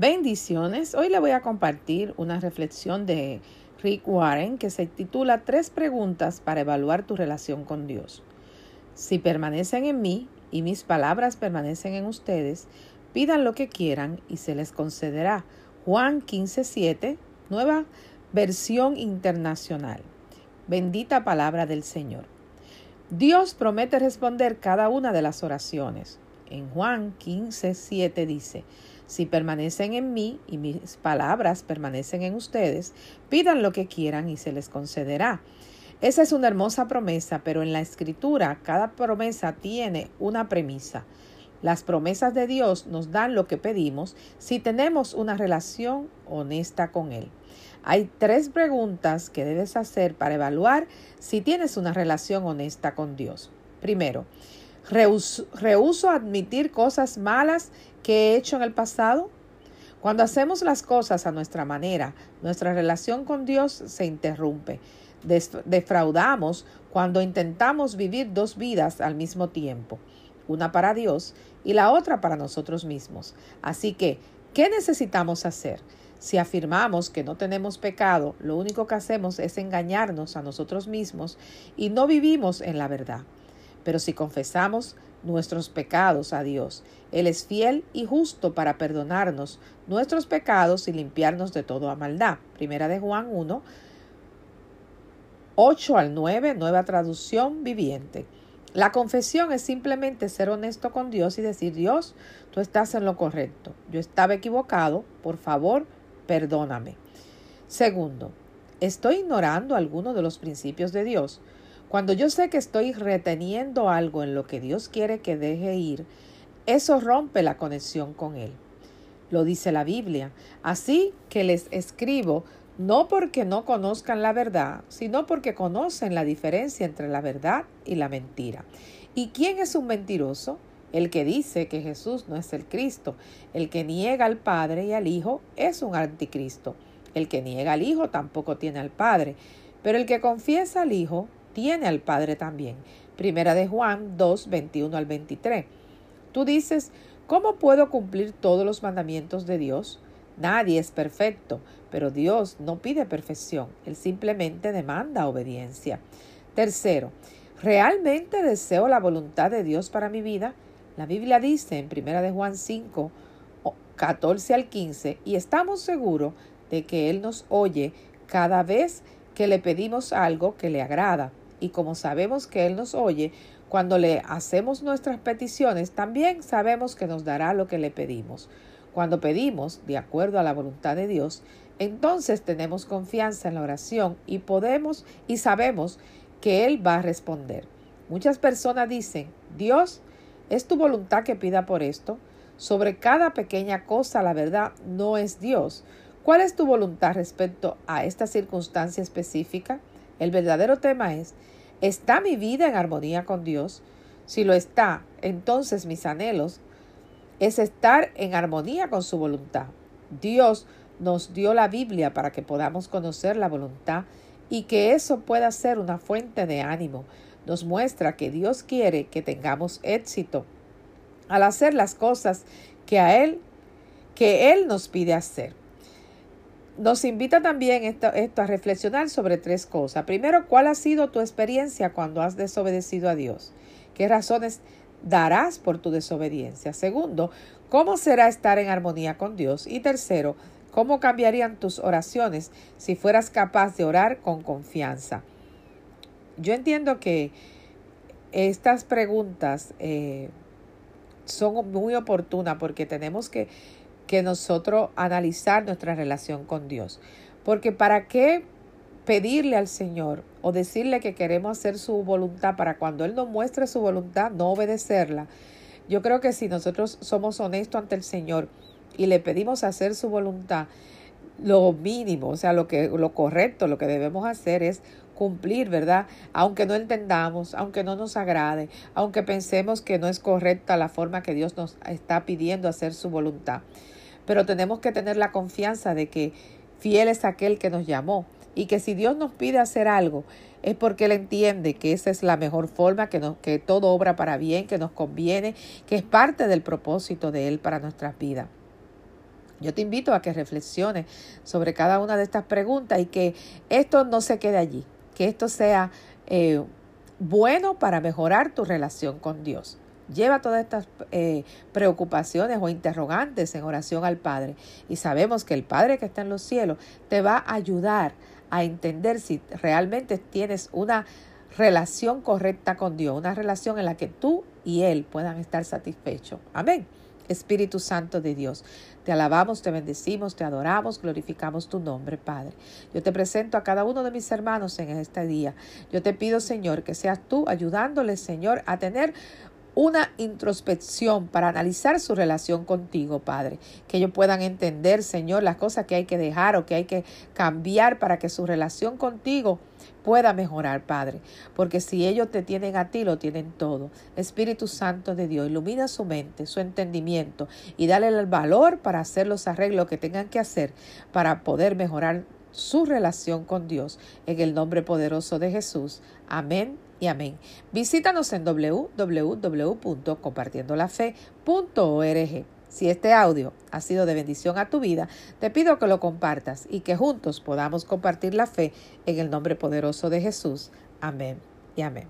Bendiciones. Hoy le voy a compartir una reflexión de Rick Warren que se titula Tres preguntas para evaluar tu relación con Dios. Si permanecen en mí y mis palabras permanecen en ustedes, pidan lo que quieran y se les concederá. Juan 15:7, nueva versión internacional. Bendita palabra del Señor. Dios promete responder cada una de las oraciones. En Juan 15:7 dice, si permanecen en mí y mis palabras permanecen en ustedes, pidan lo que quieran y se les concederá. Esa es una hermosa promesa, pero en la escritura cada promesa tiene una premisa. Las promesas de Dios nos dan lo que pedimos si tenemos una relación honesta con Él. Hay tres preguntas que debes hacer para evaluar si tienes una relación honesta con Dios. Primero, ¿rehuso, admitir cosas malas que he hecho en el pasado? Cuando hacemos las cosas a nuestra manera, nuestra relación con Dios se interrumpe. Defraudamos cuando intentamos vivir dos vidas al mismo tiempo, una para Dios y la otra para nosotros mismos. Así que, ¿qué necesitamos hacer? Si afirmamos que no tenemos pecado, lo único que hacemos es engañarnos a nosotros mismos y no vivimos en la verdad. Pero si confesamos nuestros pecados a Dios. Él es fiel y justo para perdonarnos nuestros pecados y limpiarnos de toda maldad. Primera de Juan 1, 8 al 9, nueva traducción viviente. La confesión es simplemente ser honesto con Dios y decir, Dios, tú estás en lo correcto. Yo estaba equivocado, por favor, perdóname. Segundo, ¿estoy ignorando alguno de los principios de Dios? Cuando yo sé que estoy reteniendo algo en lo que Dios quiere que deje ir, eso rompe la conexión con Él. Lo dice la Biblia. Así que les escribo no porque no conozcan la verdad, sino porque conocen la diferencia entre la verdad y la mentira. ¿Y quién es un mentiroso? El que dice que Jesús no es el Cristo. El que niega al Padre y al Hijo es un anticristo. El que niega al Hijo tampoco tiene al Padre. Pero el que confiesa al Hijo tiene al Padre también. Primera de Juan 2, 21 al 23. Tú dices, ¿cómo puedo cumplir todos los mandamientos de Dios? Nadie es perfecto, pero Dios no pide perfección, Él simplemente demanda obediencia. Tercero, ¿realmente deseo la voluntad de Dios para mi vida? La Biblia dice en Primera de Juan 5, 14 al 15, y estamos seguros de que Él nos oye cada vez que le pedimos algo que le agrada y como sabemos que Él nos oye, cuando le hacemos nuestras peticiones, también sabemos que nos dará lo que le pedimos. Cuando pedimos de acuerdo a la voluntad de Dios, entonces tenemos confianza en la oración y podemos y sabemos que Él va a responder. Muchas personas dicen, Dios, ¿es tu voluntad que pida por esto? Sobre cada pequeña cosa, la verdad, no es Dios. ¿Cuál es tu voluntad respecto a esta circunstancia específica? El verdadero tema es, ¿está mi vida en armonía con Dios? Si lo está, entonces mis anhelos es estar en armonía con su voluntad. Dios nos dio la Biblia para que podamos conocer la voluntad y que eso pueda ser una fuente de ánimo. Nos muestra que Dios quiere que tengamos éxito al hacer las cosas que a Él, que Él nos pide hacer nos invita también esto, a reflexionar sobre tres cosas. Primero, ¿cuál ha sido tu experiencia cuando has desobedecido a Dios? ¿Qué razones darás por tu desobediencia? Segundo, ¿cómo será estar en armonía con Dios? Y tercero, ¿cómo cambiarían tus oraciones si fueras capaz de orar con confianza? Yo entiendo que estas preguntas eh, son muy oportunas porque tenemos que que nosotros analizar nuestra relación con Dios. Porque ¿para qué pedirle al Señor o decirle que queremos hacer su voluntad para cuando Él nos muestre su voluntad, no obedecerla? Yo creo que si nosotros somos honestos ante el Señor y le pedimos hacer su voluntad, lo mínimo, o sea, lo que lo correcto, lo que debemos hacer es cumplir, ¿verdad? Aunque no entendamos, aunque no nos agrade, aunque pensemos que no es correcta la forma que Dios nos está pidiendo hacer su voluntad pero tenemos que tener la confianza de que fiel es aquel que nos llamó y que si Dios nos pide hacer algo es porque Él entiende que esa es la mejor forma, que, nos, que todo obra para bien, que nos conviene, que es parte del propósito de Él para nuestras vidas. Yo te invito a que reflexiones sobre cada una de estas preguntas y que esto no se quede allí, que esto sea eh, bueno para mejorar tu relación con Dios. Lleva todas estas eh, preocupaciones o interrogantes en oración al Padre y sabemos que el Padre que está en los cielos te va a ayudar a entender si realmente tienes una relación correcta con Dios, una relación en la que tú y Él puedan estar satisfechos. Amén. Espíritu Santo de Dios. Te alabamos, te bendecimos, te adoramos, glorificamos tu nombre, Padre. Yo te presento a cada uno de mis hermanos en este día. Yo te pido, Señor, que seas tú ayudándoles, Señor, a tener una introspección para analizar su relación contigo, Padre. Que ellos puedan entender, Señor, las cosas que hay que dejar o que hay que cambiar para que su relación contigo pueda mejorar, Padre. Porque si ellos te tienen a ti, lo tienen todo. Espíritu Santo de Dios, ilumina su mente, su entendimiento y dale el valor para hacer los arreglos que tengan que hacer para poder mejorar su relación con Dios. En el nombre poderoso de Jesús. Amén y amén. Visítanos en www.compartiendolafe.org. Si este audio ha sido de bendición a tu vida, te pido que lo compartas y que juntos podamos compartir la fe en el nombre poderoso de Jesús. Amén y amén.